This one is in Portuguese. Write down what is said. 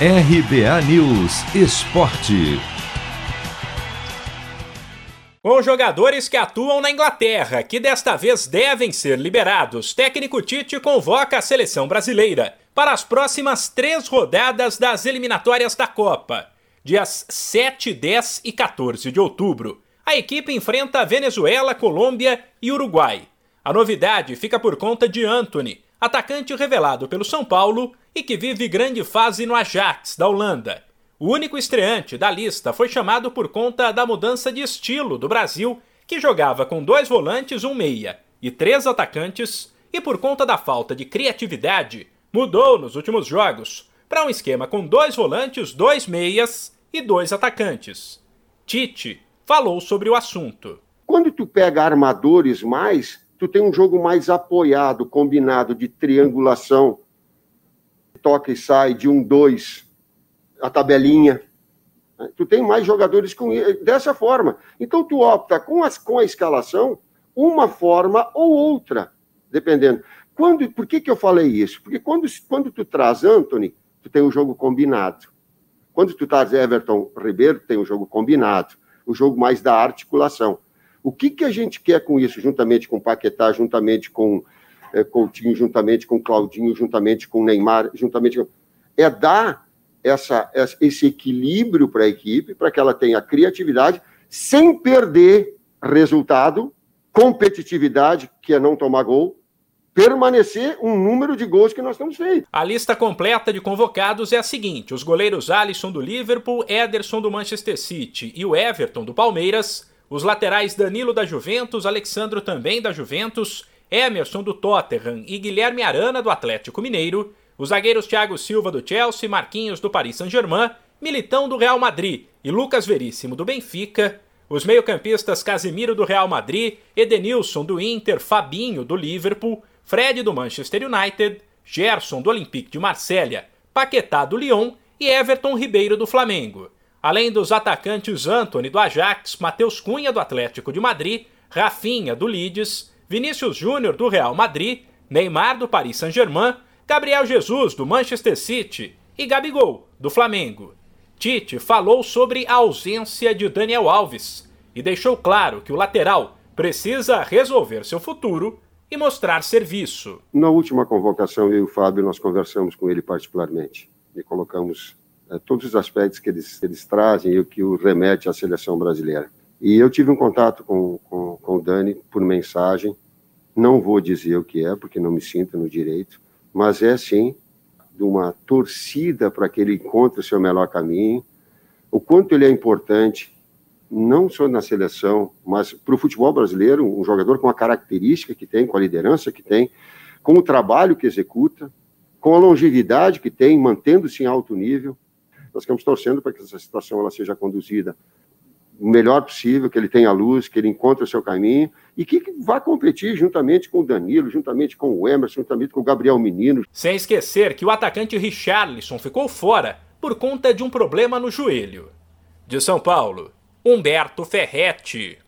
RBA News Esporte. Com jogadores que atuam na Inglaterra, que desta vez devem ser liberados, técnico Tite convoca a seleção brasileira para as próximas três rodadas das eliminatórias da Copa. Dias 7, 10 e 14 de outubro, a equipe enfrenta Venezuela, Colômbia e Uruguai. A novidade fica por conta de Anthony, atacante revelado pelo São Paulo e que vive grande fase no Ajax, da Holanda. O único estreante da lista foi chamado por conta da mudança de estilo do Brasil, que jogava com dois volantes, um meia e três atacantes, e por conta da falta de criatividade, mudou nos últimos jogos para um esquema com dois volantes, dois meias e dois atacantes. Tite falou sobre o assunto. Quando tu pega armadores mais, tu tem um jogo mais apoiado, combinado de triangulação, toca e sai de um, dois, a tabelinha. Tu tem mais jogadores com, dessa forma. Então tu opta com, as, com a escalação uma forma ou outra, dependendo. Quando, por que, que eu falei isso? Porque quando, quando tu traz Anthony, tu tem um jogo combinado. Quando tu traz Everton Ribeiro, tem um jogo combinado. O jogo mais da articulação. O que, que a gente quer com isso, juntamente com Paquetá, juntamente com é, Coutinho, juntamente com Claudinho, juntamente com Neymar, juntamente com... É dar essa, esse equilíbrio para a equipe, para que ela tenha criatividade, sem perder resultado, competitividade, que é não tomar gol, permanecer um número de gols que nós temos feito. A lista completa de convocados é a seguinte: os goleiros Alisson do Liverpool, Ederson do Manchester City e o Everton do Palmeiras. Os laterais Danilo da Juventus, Alexandro também da Juventus, Emerson do Tottenham e Guilherme Arana do Atlético Mineiro, os zagueiros Thiago Silva do Chelsea, Marquinhos do Paris Saint-Germain, Militão do Real Madrid e Lucas Veríssimo do Benfica, os meio-campistas Casemiro do Real Madrid, Edenilson do Inter, Fabinho do Liverpool, Fred do Manchester United, Gerson do Olympique de Marselha, Paquetá do Lyon e Everton Ribeiro do Flamengo. Além dos atacantes Anthony do Ajax, Matheus Cunha do Atlético de Madrid, Rafinha do Leeds, Vinícius Júnior do Real Madrid, Neymar do Paris Saint-Germain, Gabriel Jesus do Manchester City e Gabigol do Flamengo. Tite falou sobre a ausência de Daniel Alves e deixou claro que o lateral precisa resolver seu futuro e mostrar serviço. Na última convocação, eu e o Fábio nós conversamos com ele particularmente e colocamos é, todos os aspectos que eles, eles trazem e o que o remete à seleção brasileira. E eu tive um contato com, com, com o Dani por mensagem, não vou dizer o que é, porque não me sinto no direito, mas é sim de uma torcida para que ele encontre o seu melhor caminho, o quanto ele é importante, não só na seleção, mas para o futebol brasileiro, um jogador com a característica que tem, com a liderança que tem, com o trabalho que executa, com a longevidade que tem, mantendo-se em alto nível. Nós estamos torcendo para que essa situação ela seja conduzida o melhor possível, que ele tenha luz, que ele encontre o seu caminho e que, vá competir juntamente com o Danilo, juntamente com o Emerson, juntamente com o Gabriel Menino. Sem esquecer que o atacante Richarlison ficou fora por conta de um problema no joelho. De São Paulo, Humberto Ferretti.